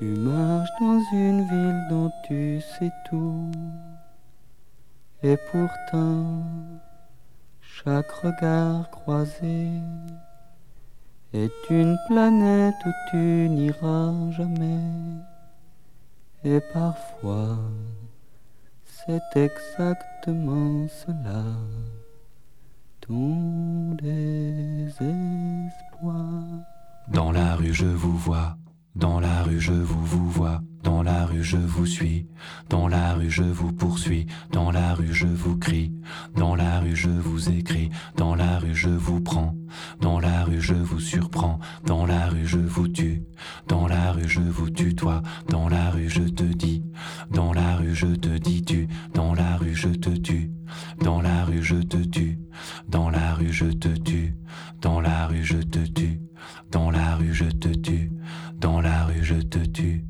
Tu marches dans une ville dont tu sais tout. Et pourtant, chaque regard croisé est une planète où tu n'iras jamais. Et parfois, c'est exactement cela, ton désespoir. Dans la rue, je vous vois. Dans la rue, je vous vous vois. Dans la rue, je vous suis. Dans la rue, je vous poursuis. Dans la rue, je vous crie. Dans la rue, je vous écris. Dans la rue, je vous prends. Dans la rue, je vous surprends. Dans la rue, je vous tue. Dans la rue, je vous tutoie. Dans la rue, je te dis. Dans la rue, je te dis tu. Dans la rue, je te tue. Dans la rue, je te tue. Dans la rue, je te tue. Dans la rue, je te tue. Dans la rue, je te tue. Dans la rue, je te tue.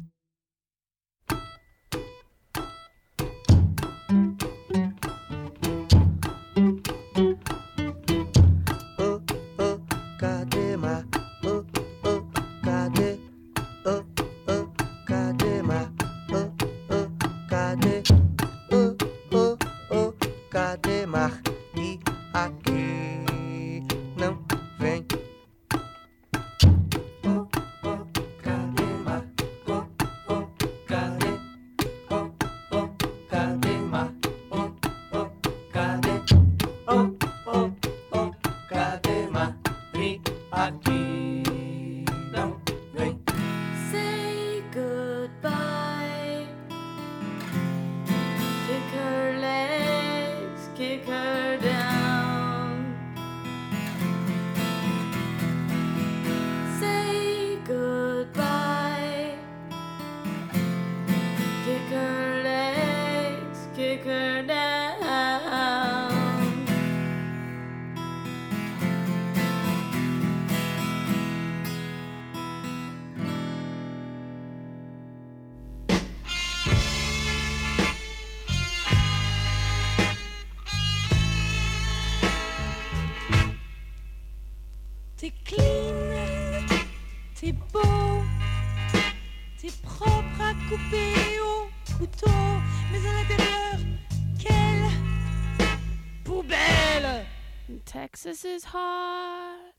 Texas is hot.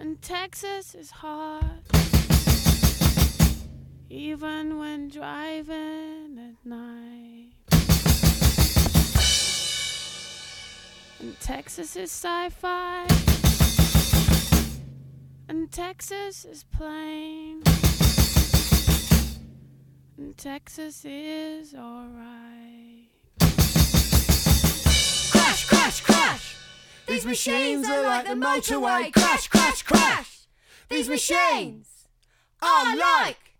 And Texas is hot. Even when driving at night. And Texas is sci fi. And Texas is plain. And Texas is alright. Crash, crash. These machines are like the motorway. Crash, crash, crash. These machines are like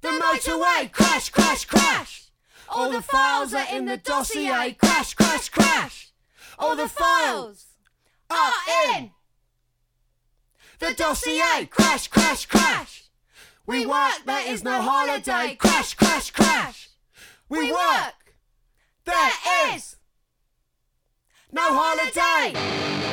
the motorway. Crash, crash, crash. All the files are in the dossier. Crash, crash, crash. All the files are in the dossier. Crash, crash, crash. We work, there is no holiday. Crash, crash, crash. We work, there is no holiday.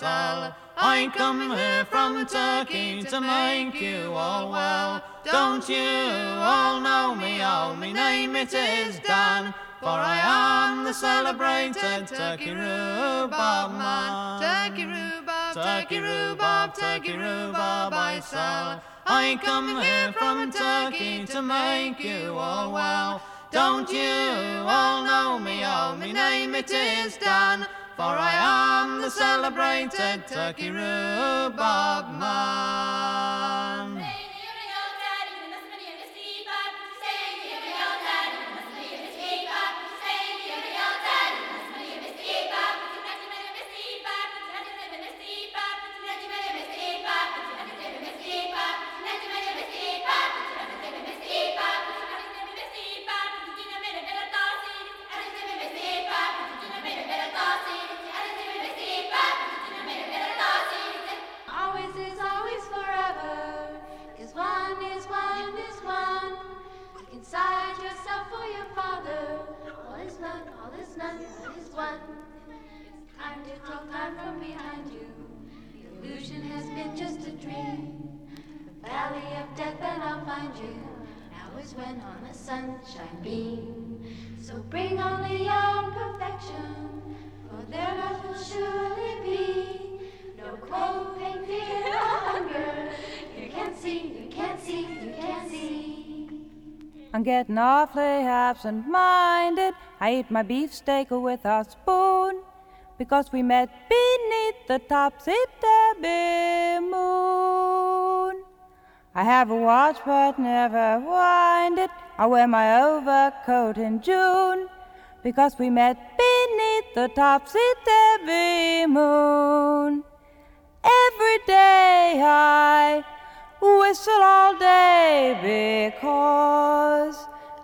Sell. I come here from Turkey to make you all well. Don't you all know me? Oh, my name it is Dan. For I am the celebrated turkey rhubarb man. Turkey rhubarb, Turkey rhubarb, turkey rhubarb I sell. I come here from Turkey to make you all well. Don't you all know me? Oh, my name it is Dan. For I am the celebrated turkey rhubarb man. Getting awfully absent-minded. I eat my beefsteak with a spoon because we met beneath the topsy-turvy moon. I have a watch but never wind it. I wear my overcoat in June because we met beneath the topsy-turvy moon. Every day I whistle all day because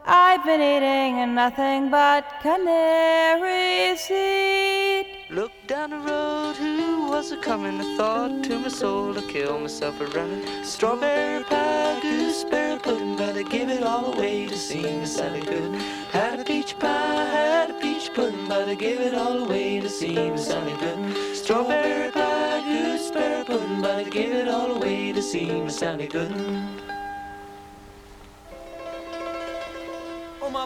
I've been eating nothing but canary seed. Look down the road, who was a coming? I thought to my soul to kill myself a running. Strawberry pie, gooseberry pudding, but I give it all away to see me Sally good. Had a peach pie, had a peach pudding, but I give it all away to see me Sally good. Strawberry pie, gooseberry pudding, but I give it all away to see me Sally good.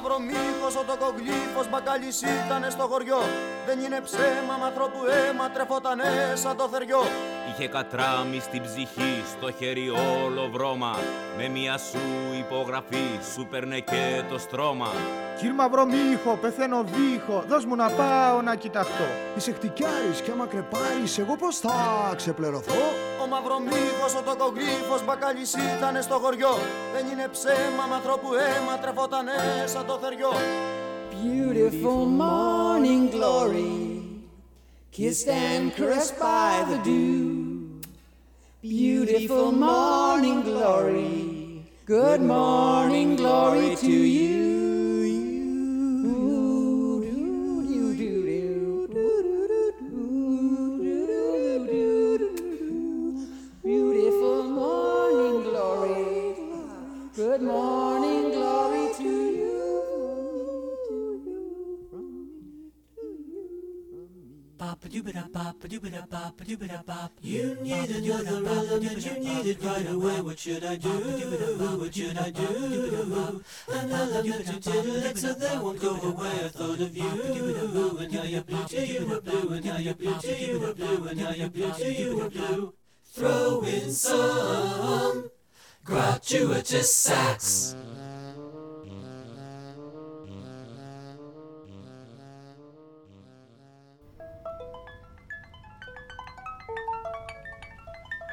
Ο μαυρομύθος, ο τοκογλύφος, μπακαλής ήτανε στο χωριό Δεν είναι ψέμα, μ' ανθρώπου αίμα, τρεφότανε σαν το θεριό Είχε κατράμι στην ψυχή, στο χέρι όλο βρώμα Με μια σου υπογραφή, σου παίρνε και το στρώμα Κύρ Μαυρομύχο, πεθαίνω βήχο, δώσ' μου να πάω να κοιταχτώ. Είσαι χτυκιάρης και άμα κρεπάρεις, εγώ πώς θα ξεπληρωθώ. Ο μαυρομύθος, ο τοκογλύφος, μπακαλής ήτανε στο χωριό Δεν είναι ψέμα, μ' ανθρώπου αίμα, τρεφότανε σαν το θεριό Beautiful morning glory, kissed and caressed by the dew. Beautiful morning glory, good morning glory to you. You needed your the rhythm that you needed right away. What should I do? What should I do? And I love you to it so they won't go away. I thought of you, and now you're blue to you were blue, and now you're blue to you were blue, and now you're blue to you were blue. Throw in some gratuitous sax.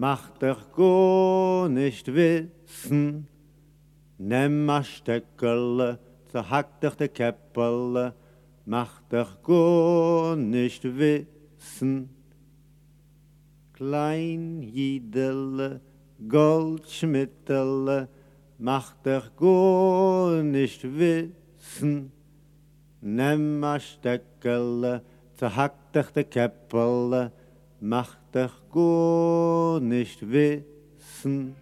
macht dich go nicht wissen. Nimm a Steckel, zerhack dich de Käppel, macht dich go nicht wissen. Klein Jidele, Goldschmittele, macht dich gar nicht wissen. Nimm a Steckele, zerhack dich de Käppele, macht dich gar nicht wissen.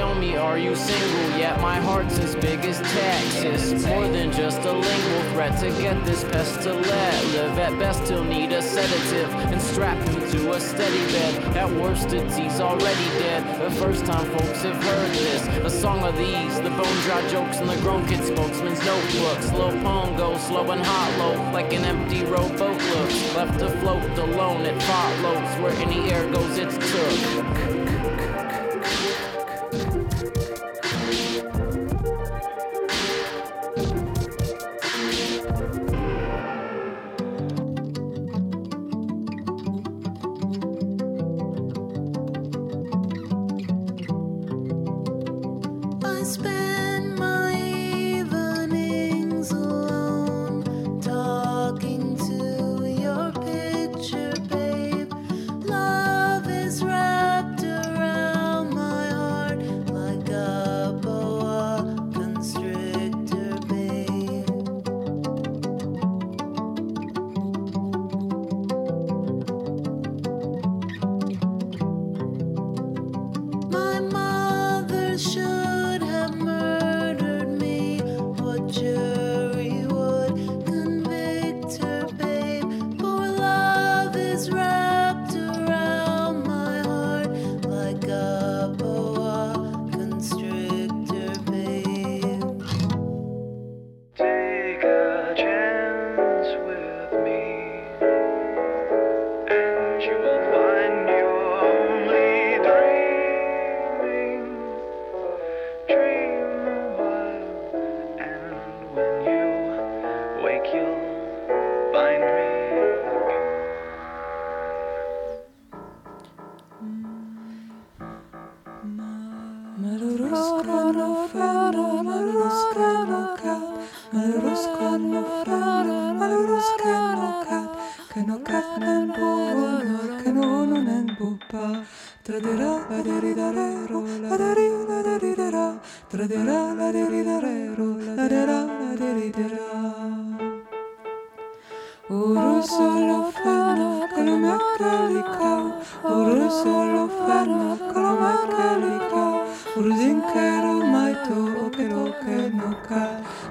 Tell me, are you single? Yet my heart's as big as Texas. More than just a lingual threat to get this pest to let live. At best, he'll need a sedative and strap him to a steady bed. At worst, it's he's already dead. The first time folks have heard this. A song of these, the bone dry jokes and the grown kid spokesman's notebooks. Slow poem goes slow and hollow, like an empty rowboat looks. Left afloat alone, it follows. Where any air goes, it's took. Spend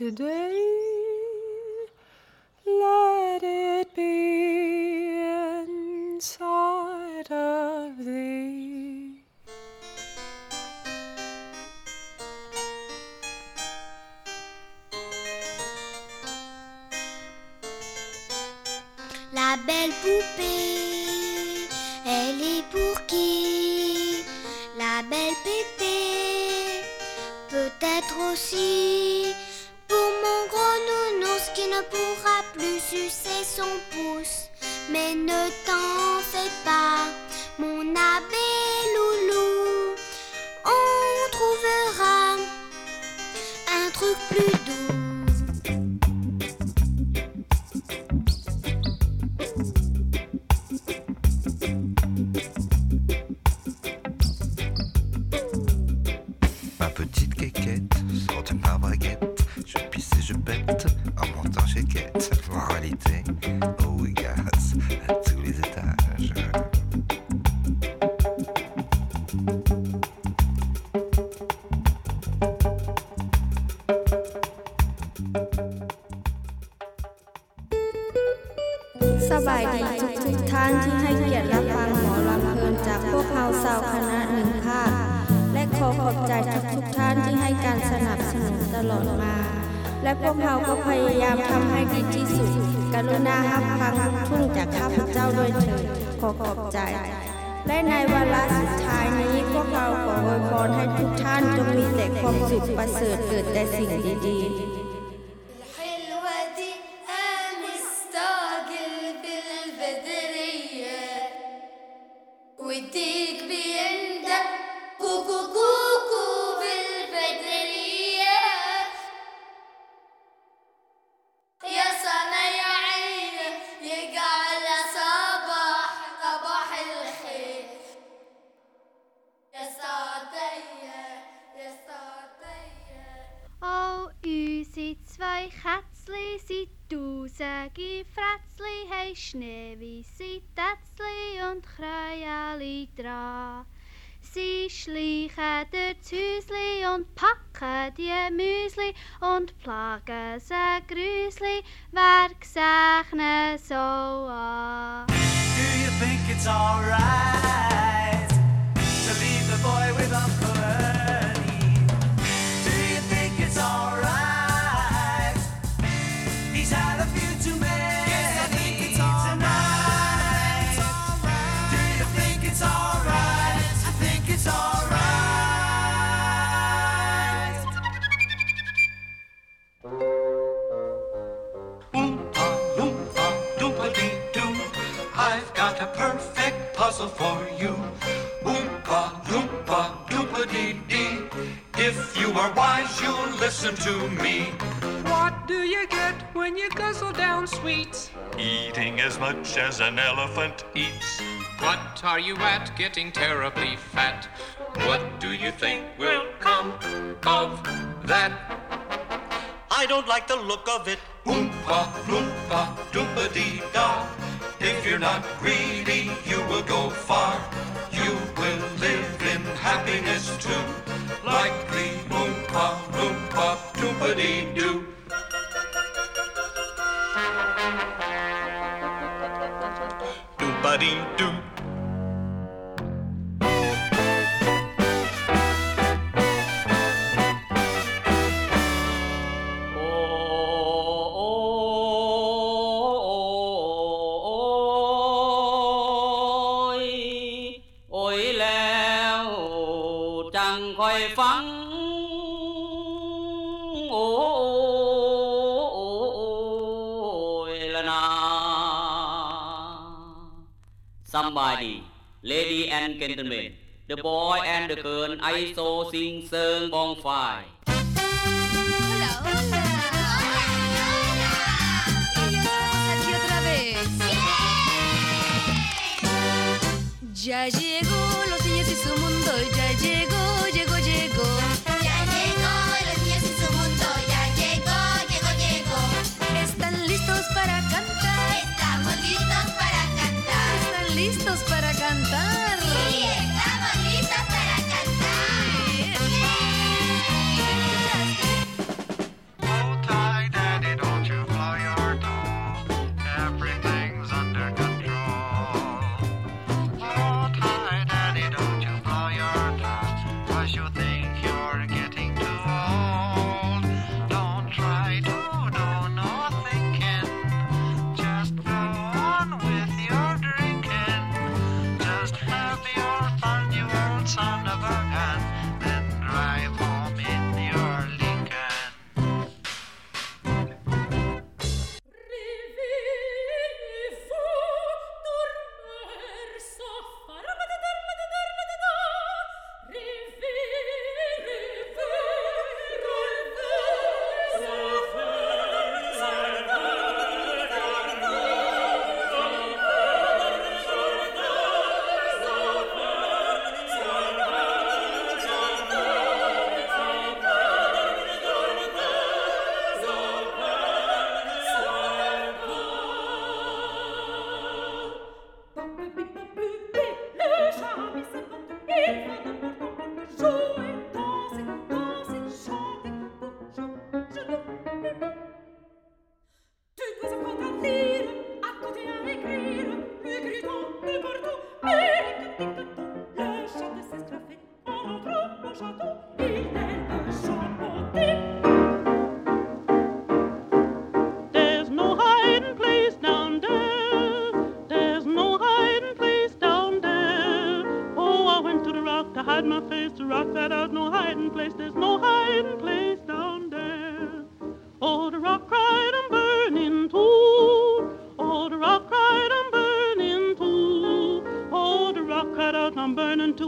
today, สบายดีทุกทุกท่านที่ให้เกียรติรับฟังหมอลำเพลินจากพวกเราสาวคณะหนึ่งภาคและขอขอบใจทุกทุกท่านที่ให้การสนับสนุนตลอดมา และพวกเราก็พยายามทำให้ดีที่สุด กรุณาฮับฟังทุ่งจากข้าพเจ้าด้วยเถิดขอขอบใจ และในวาระสุดท้ายนี้พวกเราขออวยพรให้ทุกท่านจงมีแต่ความสุขประเสริฐเกิดแต่สิ่งดีๆ hei Schneeweisse Tätzli und Kräali dran. Sie schleichen durchs Häusli und packen die Müsli und plagen se Grüsli, wer gesechne so an. Do you think it's alright to leave the boy with Uncle Ernie? Do you think it's alright? Puzzle for you. Oompa, loompa, doompa-dee-dee. If you are wise, you'll listen to me. What do you get when you guzzle down sweets? Eating as much as an elephant eats. What are you at getting terribly fat? What do you think will come of that? I don't like the look of it. Oompa, loompa, doompa-dee-da. If you're not greedy, you will go far. You will live in happiness too. Likely oompa, loompa, doompa-dee-doo. Doompa-dee-doo. Ôi, and gentlemen, the boy and the girl I saw sing song bonfire. aquí otra vez. Ya llegó los niños y su mundo, ya llegó, llegó, llegó. Ya llegó los niños y su mundo, ya llegó, llegó, llegó. ¿Están listos para cantar? Estamos listos para cantar. ¿Están listos para cantar?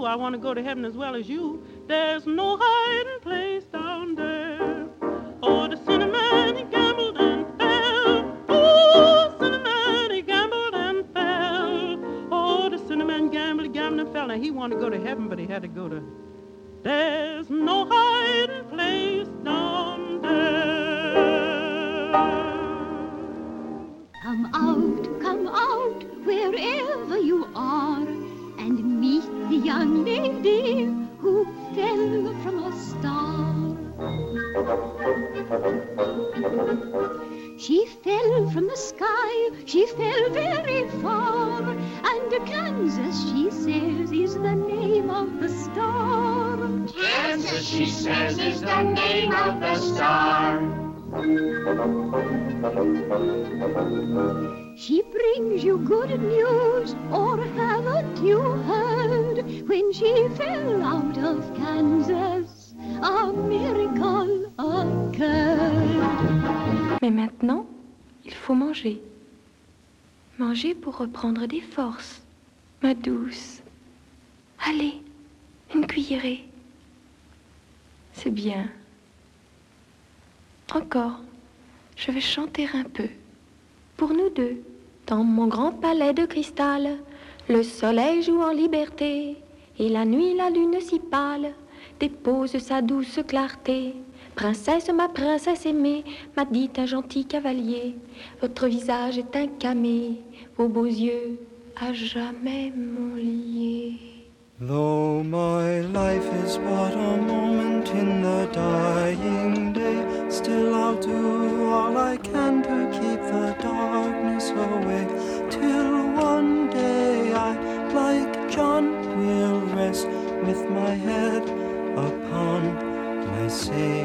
I want to go to heaven as well as you. There's no hiding place down there. Oh, the sinner man, he gambled and fell. Oh, sinner man, he gambled and fell. Oh, the sinner man gambled, gambled and fell. Now he wanted to go to heaven, but he had to go to. There's no hiding She fell from the sky, she fell very far, and Kansas, she says, is the name of the star. Kansas, she says, is the name of the star. She brings you good news, or haven't you heard? When she fell out of Kansas, Mais maintenant, il faut manger. Manger pour reprendre des forces, ma douce. Allez, une cuillerée. C'est bien. Encore, je vais chanter un peu. Pour nous deux, dans mon grand palais de cristal, le soleil joue en liberté, et la nuit la lune si pâle dépose sa douce clarté. Princesse, ma princesse aimée, m'a dit un gentil cavalier, votre visage est un camé, vos beaux yeux à jamais m'ont lié. Though my life is but a moment in the dying day, still I'll do all I can to keep the darkness away. Till one day I, like John, will rest with my head my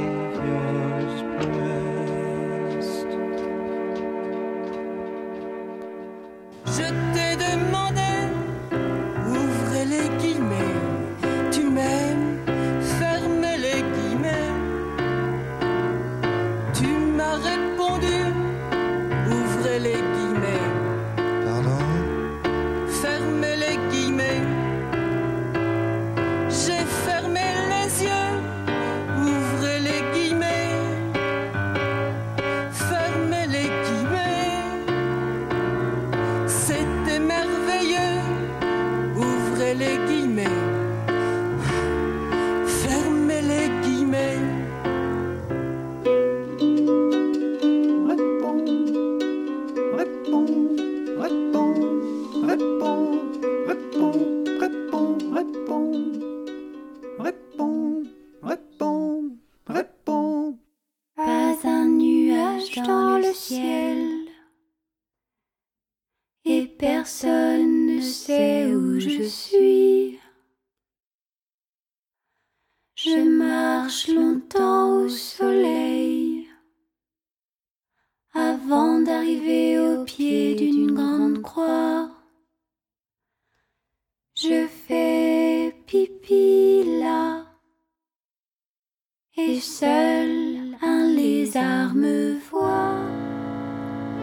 lézard me voit.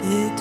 It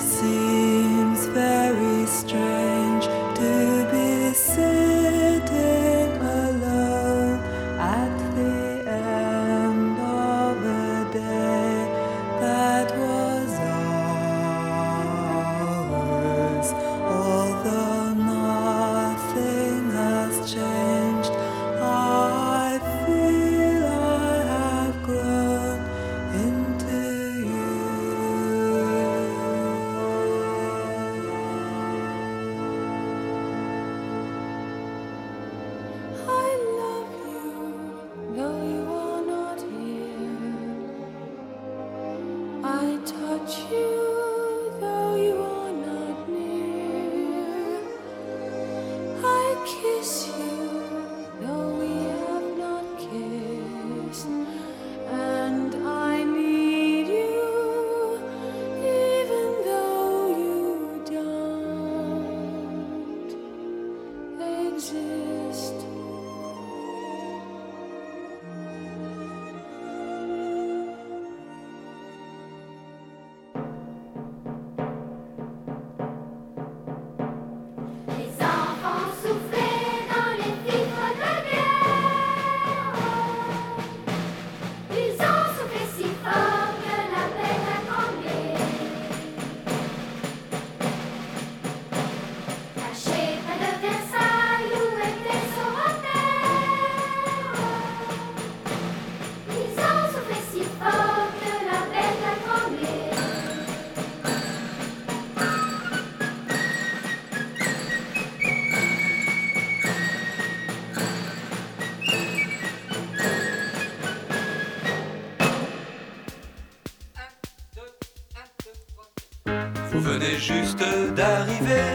venez juste d'arriver.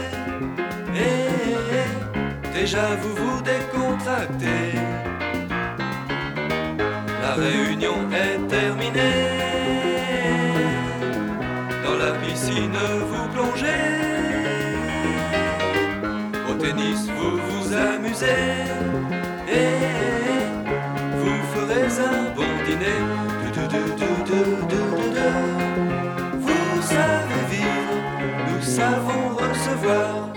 Et déjà vous vous décontractez. La réunion est terminée. Dans la piscine vous plongez. Au tennis vous vous amusez. Et vous ferez un bon dîner. Du, du, du, savons recevoir.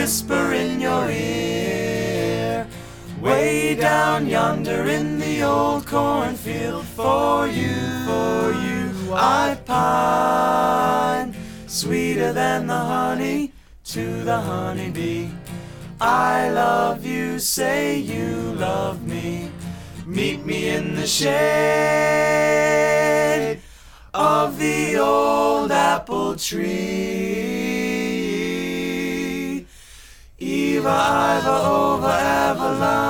Whisper in your ear? Way down yonder in the old cornfield, for you, for you, I pine. Sweeter than the honey to the honeybee. I love you, say you love me. Meet me in the shade of the old apple tree. Iva, over Eveline.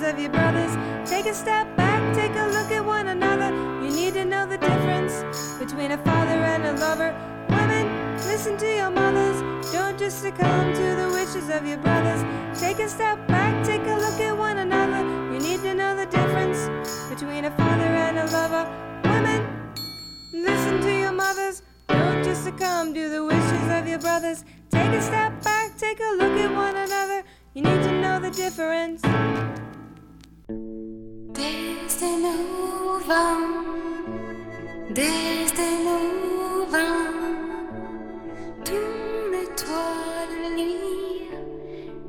To of your brothers. Take a step back, take a look at one another. You need to know the difference between a father and a lover. Women, listen to your mothers. Don't just succumb to the wishes of your brothers. Take a step back, take a look at one another. You need to know the difference between a father and a lover. Women, listen to your mothers. Don't just succumb to the wishes of your brothers. Take a step back, take a look at one another. You need to know the difference. Desde Nova, desde Nova, ton étoile lit,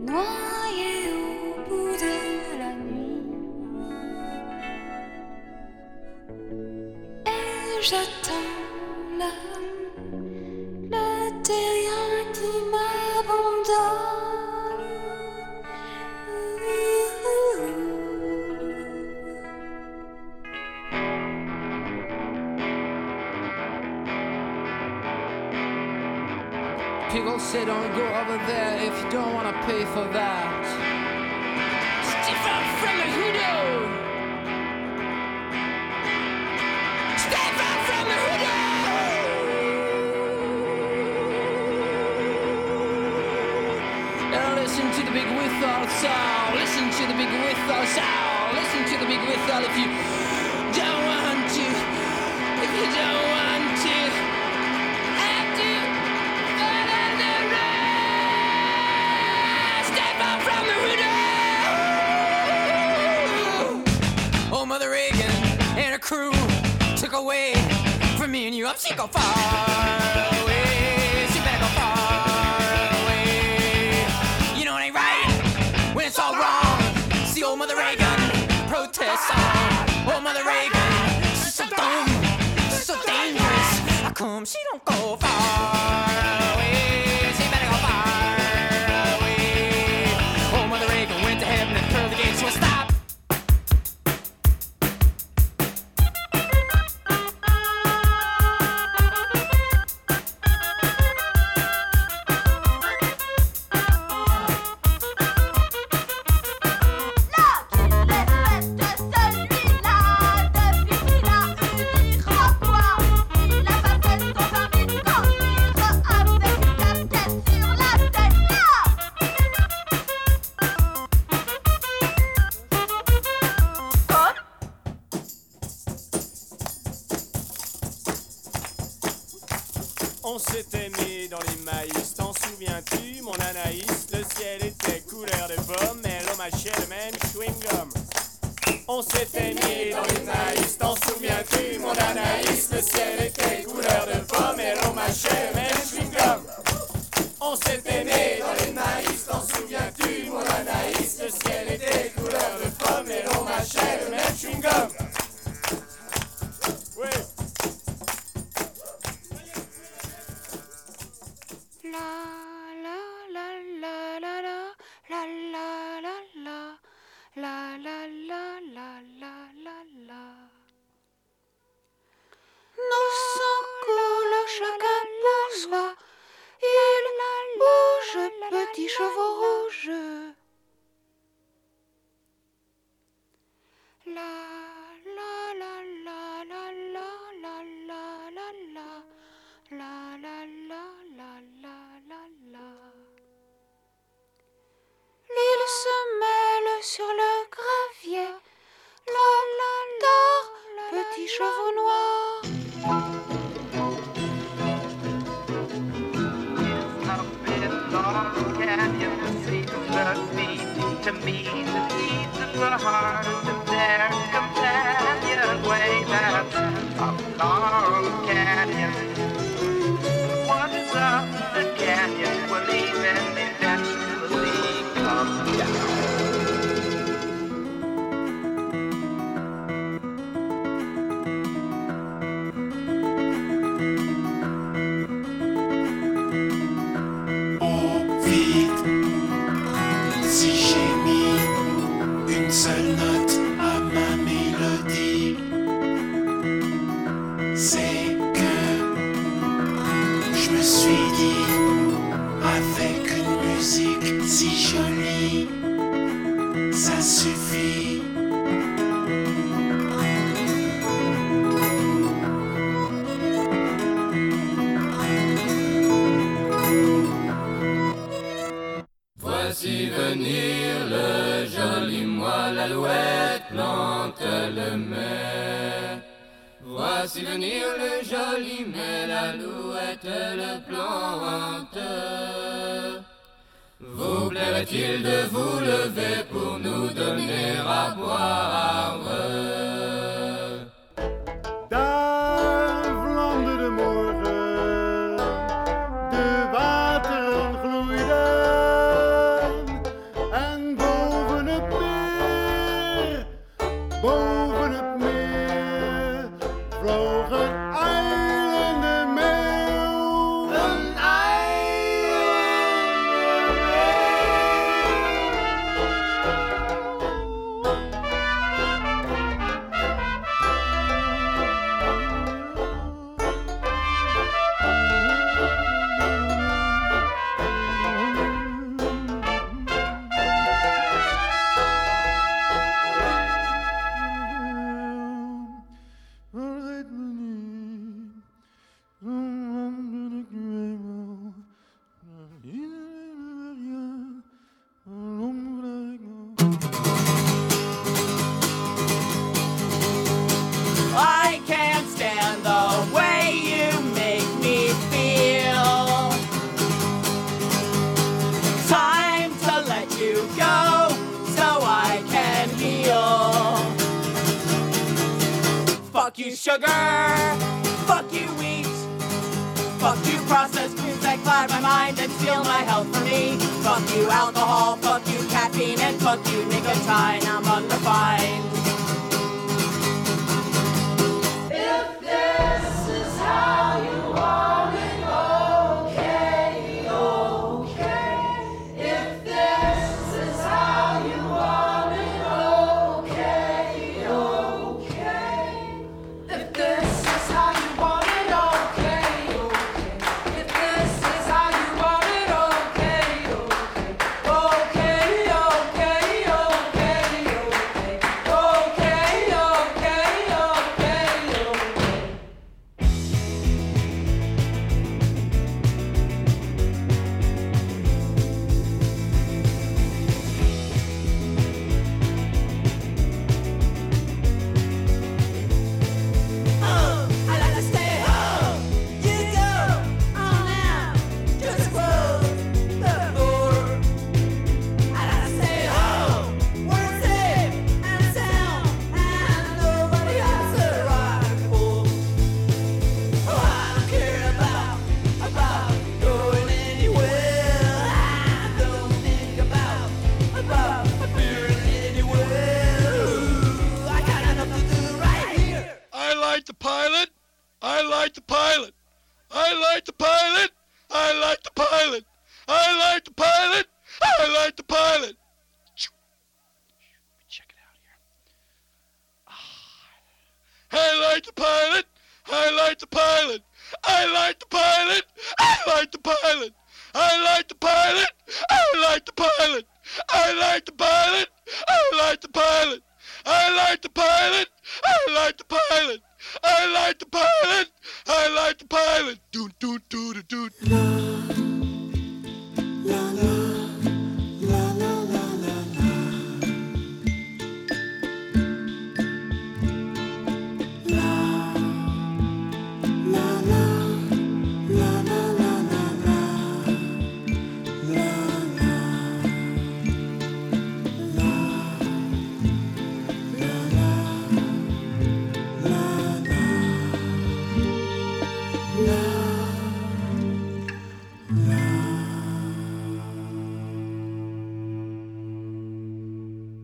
noyée au bout de la nuit. Et j'attends là, le terrien say don't go over there if you don't wanna pay for that. Stefan from the hoodoo! Stefan from the hoodoo! Listen to the big whistle sound. Listen to the big whistle sound. Listen to the big whistle if you don't want to. If you don't go far away. She better go far away. You know it ain't right when it's all wrong. See old Mother Reagan protest song. Old Mother Reagan, she's so dumb, she's so dangerous. How come she don't go far away? chevaux noirs.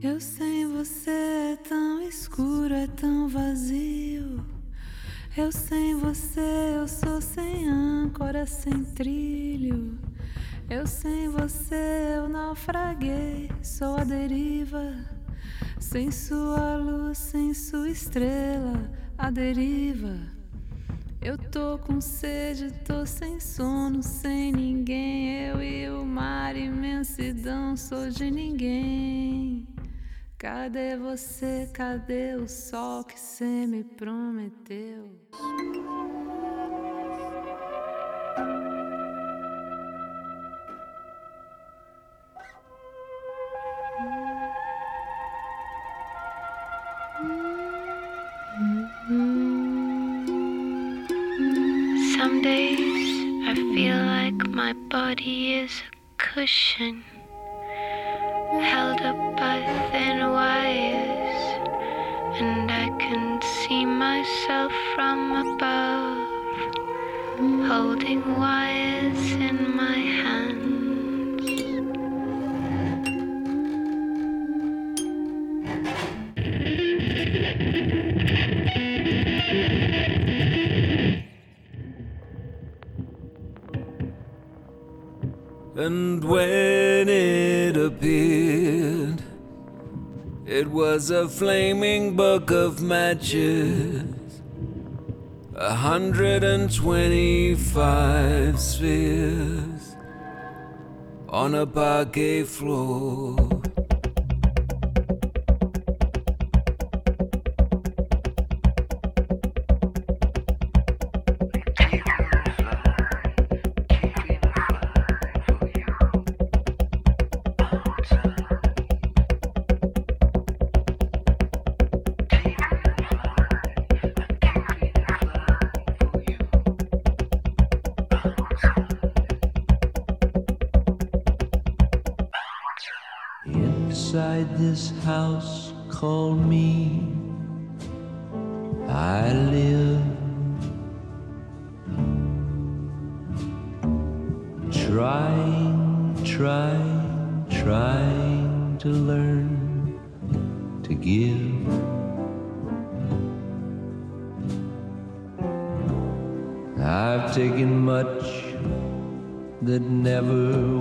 Eu sem você é tão escuro, é tão vazio. Eu sem você, eu sou sem âncora, sem trilho. Eu sem você, eu naufraguei, sou a deriva. Sem sua luz, sem sua estrela, a deriva. Eu tô com sede, tô sem sono, sem ninguém. Eu e o mar, imensidão, sou de ninguém. Cadê você? Cadê o sol que cê me prometeu? Some days I feel like my body is a cushion up by thin wires, and I can see myself from above holding wires in my hands. And when it appeared, it was a flaming book of matches, a hundred and twenty-five spheres on a parquet floor. This house called me, I live. Trying, trying, trying to learn to give. I've taken much that never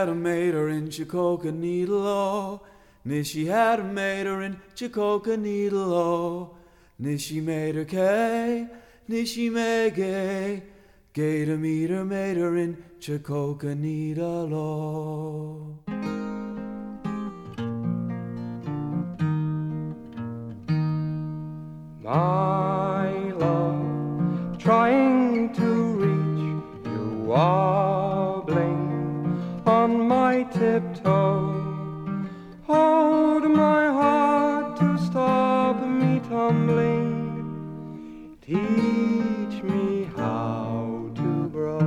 had a mater in Chikoka Needle. oh. Nishi had a mater in Chikoka Needle. oh. Nishi made her K, Nishi made gay. Gay to meet her mater in Chikoka Needle. oh. My tiptoe. Hold my heart to stop me tumbling. Teach me how to grow.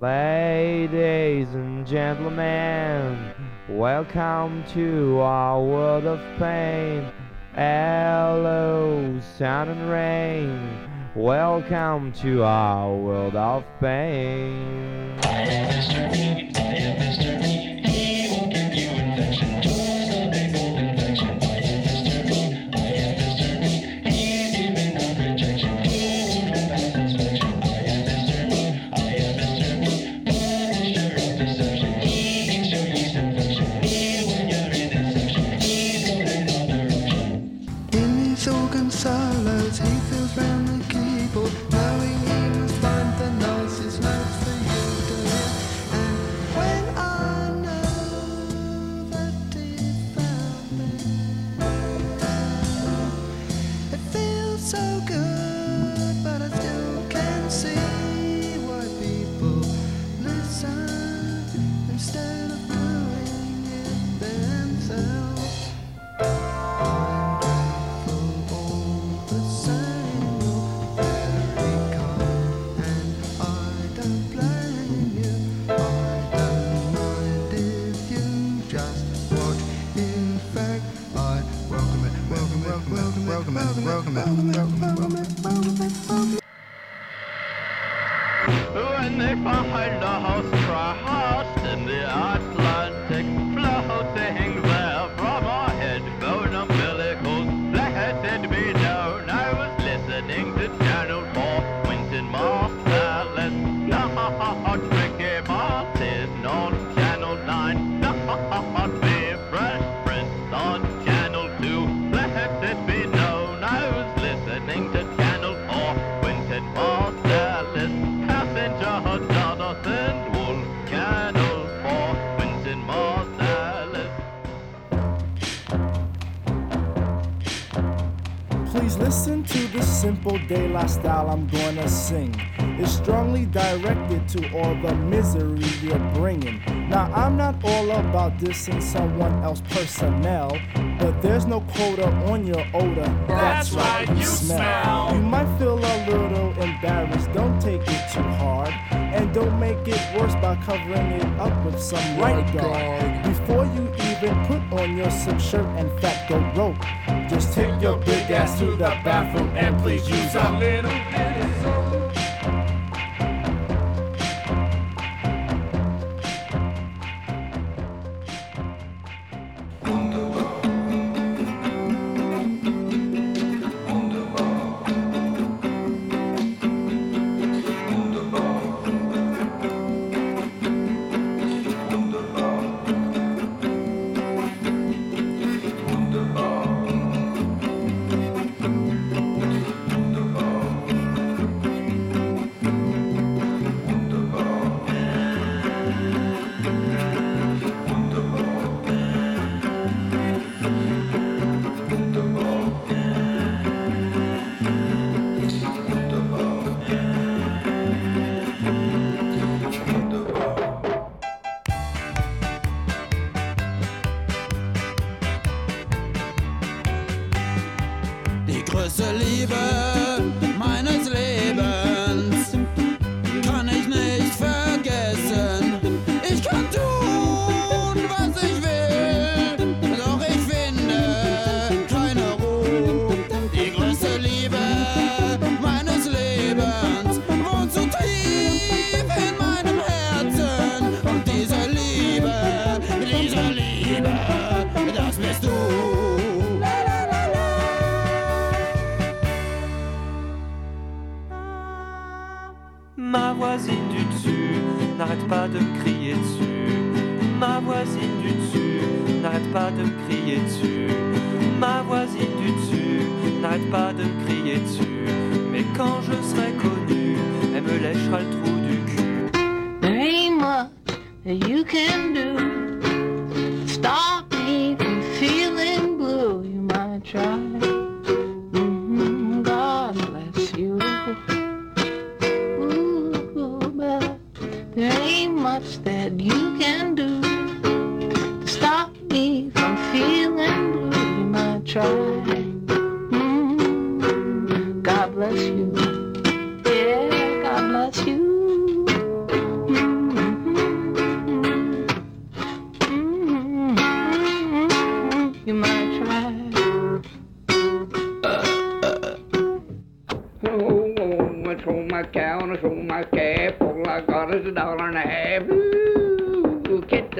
Ladies and gentlemen, welcome to our world of pain. Hello, sun and rain. Welcome to our world of pain. Welcome, welcome, welcome. Listen to the simple la style I'm gonna sing. It's strongly directed to all the misery you're bringing. Now, I'm not all about dissing someone else's personnel, but there's no quota on your odor. That's right, you smell. You might feel a little embarrassed, don't And don't make it worse by covering it up with some right guard. Before you even put on your silk shirt and fat go rope, just take your big ass to the bathroom and please use a little bit größte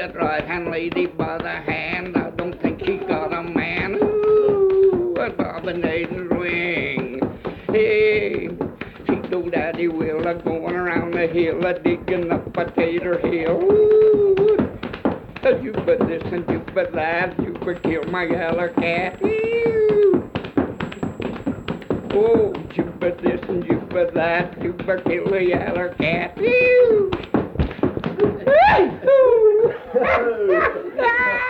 Ooh, get that right hand lady by the hand. I don't think she got a man. Ooh, a bobbinating ring. Hey, she know Daddy Will a going around the hill a digging up a potato hill. Ooh, you but this and you but that. You but kill my yellow cat. Ooh. Oh, you but this and you but that, you but kill a yellow cat. Ew. Oh, Ah!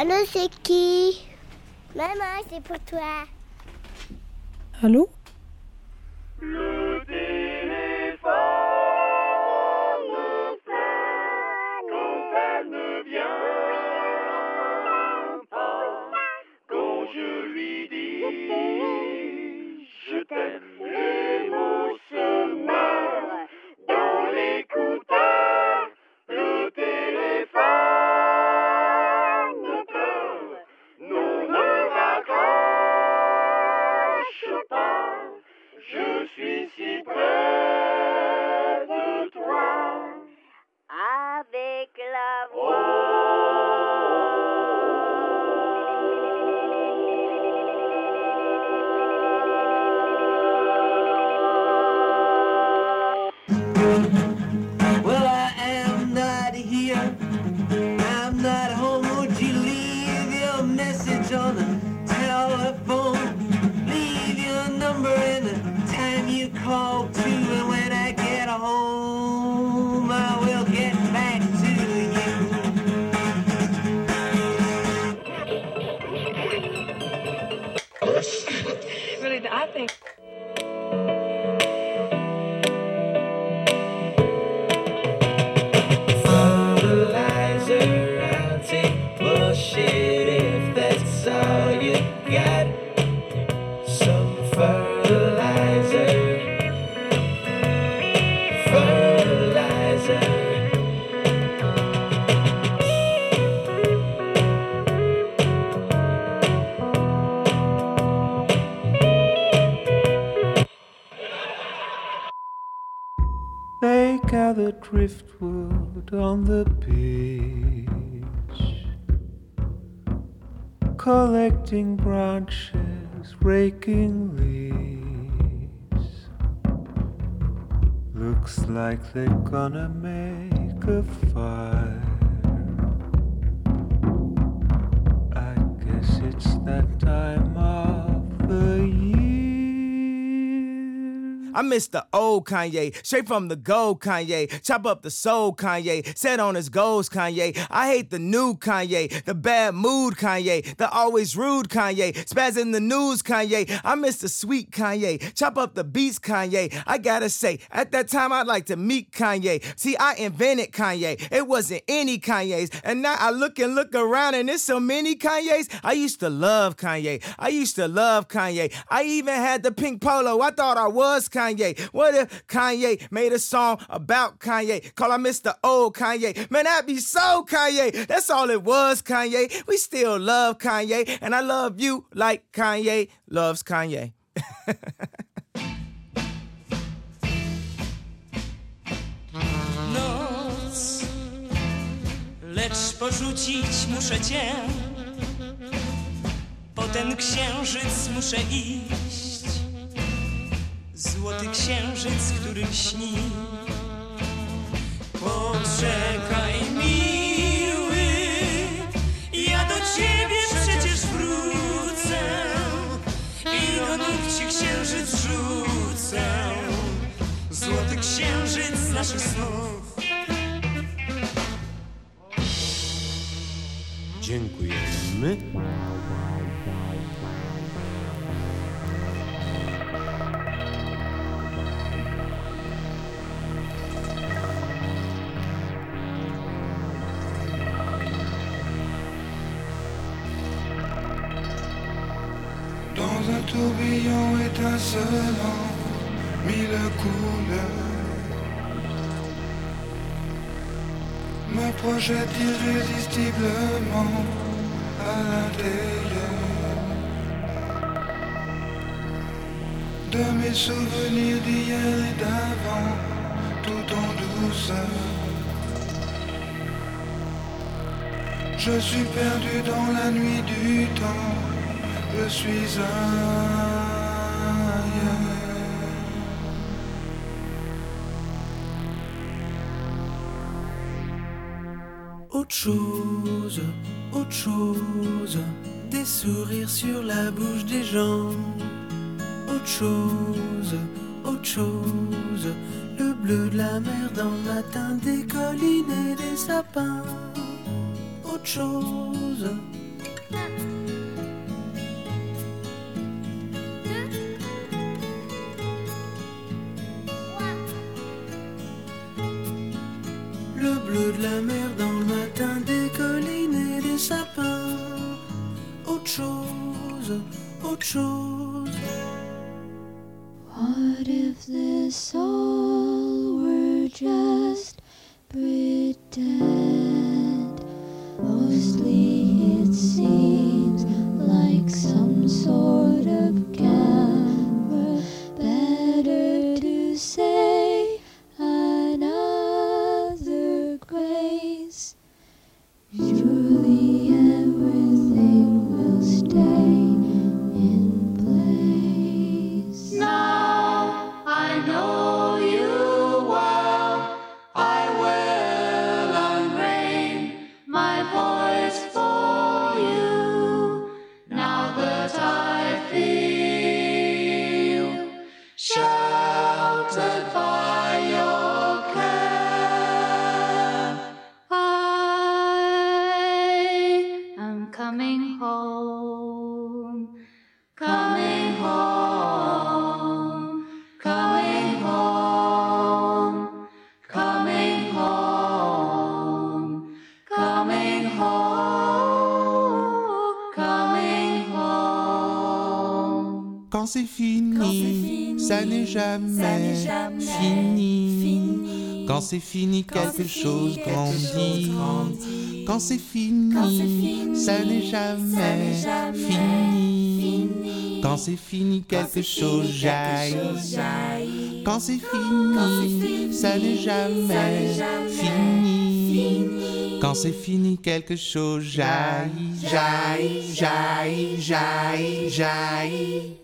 Allô, c'est qui? Maman, c'est pour toi. Allô? Gather driftwood on the beach, collecting branches, raking leaves. Looks like they're gonna make a fire. I guess it's that time of the year. I miss the old Kanye, straight from the gold Kanye. Chop up the soul Kanye, set on his goals Kanye. I hate the new Kanye, the bad mood Kanye, the always rude Kanye, spaz in the news Kanye. I miss the sweet Kanye, chop up the beats Kanye. I gotta say, at that time I'd like to meet Kanye. See, I invented Kanye, it wasn't any Kanye's. And now I look and look around and there's so many Kanye's. I used to love Kanye, I used to love Kanye. I even had the pink polo, I thought I was Kanye. What if Kanye made a song about Kanye? Call him Mr. Old Kanye. Man, that'd be so Kanye. That's all it was, Kanye. We still love Kanye, and I love you like Kanye loves Kanye. Lecz porzucić muszę cię. Księżyc muszę iść. Złoty księżyc, który śni. Poczekaj, miły, ja do ciebie przecież wrócę i do nóg ci księżyc rzucę. Złoty księżyc naszych snów. Dziękujemy. Tourbillon étincelant, mille couleurs me projette irrésistiblement à l'intérieur de mes souvenirs d'hier et d'avant, tout en douceur. Je suis perdu dans la nuit du temps, je suis ailleurs. Chose, autre chose, des sourires sur la bouche des gens. Mostly it seems like some sort of fini, n'est jamais, fini. Quand c'est fini, quelque chose grandit. Quand c'est fini, ça n'est jamais, fini. Quand c'est fini, quelque chose jaillit. Quand c'est fini, ça n'est jamais, fini. Quand c'est fini, quelque chose jaillit, jaillit, jaillit, jaillit, jaillit.